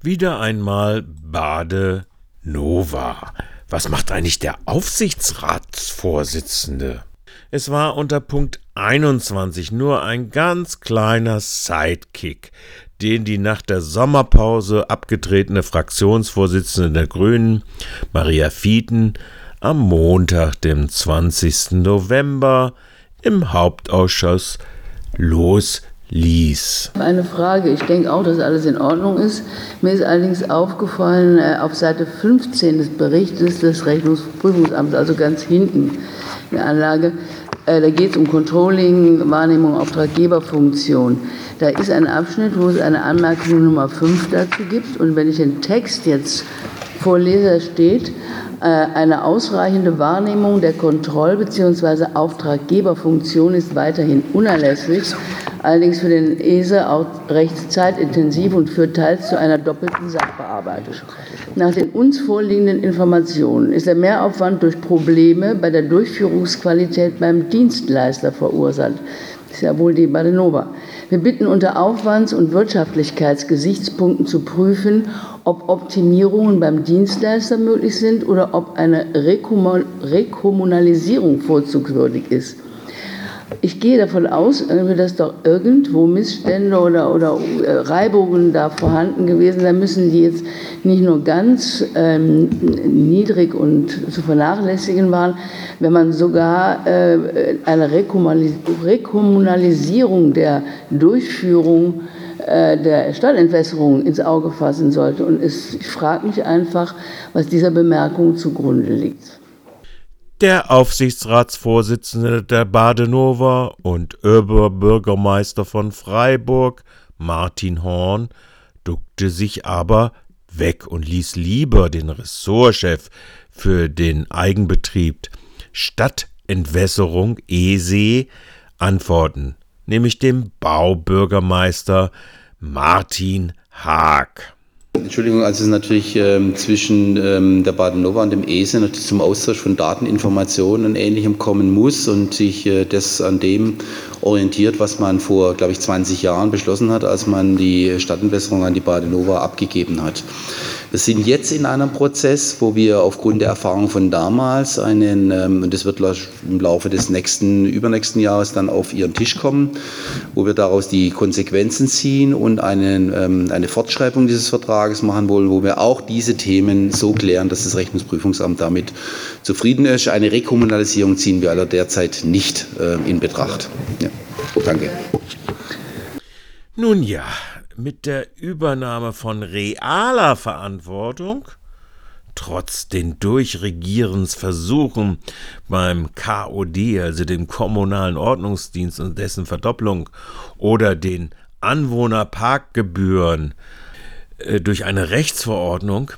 Wieder einmal Bade Nova. Was macht eigentlich der Aufsichtsratsvorsitzende? Es war unter Punkt 21 nur ein ganz kleiner Sidekick, den die nach der Sommerpause abgetretene Fraktionsvorsitzende der Grünen, Maria Fieten, am Montag, dem 20. November, im Hauptausschuss losließ. Eine Frage. Ich denke auch, dass alles in Ordnung ist. Mir ist allerdings aufgefallen, äh, auf Seite 15 des Berichtes des Rechnungsprüfungsamts, also ganz hinten in der Anlage, äh, da geht es um Controlling, Wahrnehmung, Auftraggeberfunktion. Da ist ein Abschnitt, wo es eine Anmerkung Nummer 5 dazu gibt. Und wenn ich den Text jetzt vorlese, da steht, äh, eine ausreichende Wahrnehmung der Kontroll- bzw. Auftraggeberfunktion ist weiterhin unerlässlich, allerdings für den ESE auch recht zeitintensiv und führt teils zu einer doppelten Sachbearbeitung. Nach den uns vorliegenden Informationen ist der Mehraufwand durch Probleme bei der Durchführungsqualität beim Dienstleister verursacht. Ist ja wohl die Badenova. Wir bitten unter Aufwands- und Wirtschaftlichkeitsgesichtspunkten zu prüfen, ob Optimierungen beim Dienstleister möglich sind oder ob eine Rekommunalisierung vorzugswürdig ist. Ich gehe davon aus, dass doch irgendwo Missstände oder, oder äh, Reibungen da vorhanden gewesen sein müssen, die jetzt nicht nur ganz ähm, niedrig und zu vernachlässigen waren, wenn man sogar äh, eine Rekommunalisierung der Durchführung äh, der Stadtentwässerung ins Auge fassen sollte. Und es, ich frage mich einfach, was dieser Bemerkung zugrunde liegt. Der Aufsichtsratsvorsitzende der Badenova und Oberbürgermeister von Freiburg, Martin Horn, duckte sich aber weg und ließ lieber den Ressortchef für den Eigenbetrieb Stadtentwässerung ESE antworten, nämlich dem Baubürgermeister Martin Haag. Entschuldigung, also es ist natürlich ähm, zwischen ähm, der Badenova und dem ESE natürlich zum Austausch von Dateninformationen und Ähnlichem kommen muss und sich äh, das an dem orientiert, was man vor, glaube ich, 20 Jahren beschlossen hat, als man die Stadtentwässerung an die Badenova abgegeben hat. Wir sind jetzt in einem Prozess, wo wir aufgrund der Erfahrung von damals einen, ähm, und das wird im Laufe des nächsten, übernächsten Jahres dann auf Ihren Tisch kommen, wo wir daraus die Konsequenzen ziehen und einen, ähm, eine Fortschreibung dieses Vertrages machen wollen, wo wir auch diese Themen so klären, dass das Rechnungsprüfungsamt damit zufrieden ist. Eine Rekommunalisierung ziehen wir aller derzeit nicht äh, in Betracht. Ja. Danke. Nun ja, mit der Übernahme von realer Verantwortung, trotz den Durchregierensversuchen beim KOD, also dem Kommunalen Ordnungsdienst und dessen Verdopplung, oder den Anwohnerparkgebühren äh, durch eine Rechtsverordnung,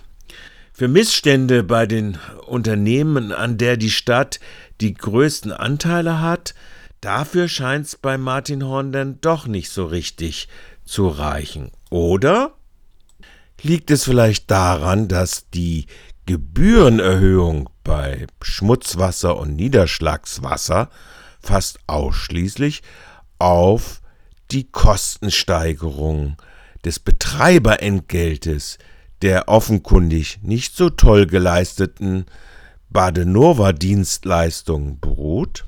für Missstände bei den Unternehmen, an der die Stadt die größten Anteile hat, dafür scheint es bei Martin Horn dann doch nicht so richtig zu reichen. Oder liegt es vielleicht daran, dass die Gebührenerhöhung bei Schmutzwasser und Niederschlagswasser fast ausschließlich auf die Kostensteigerung des Betreiberentgeltes der offenkundig nicht so toll geleisteten Badenova-Dienstleistung beruht?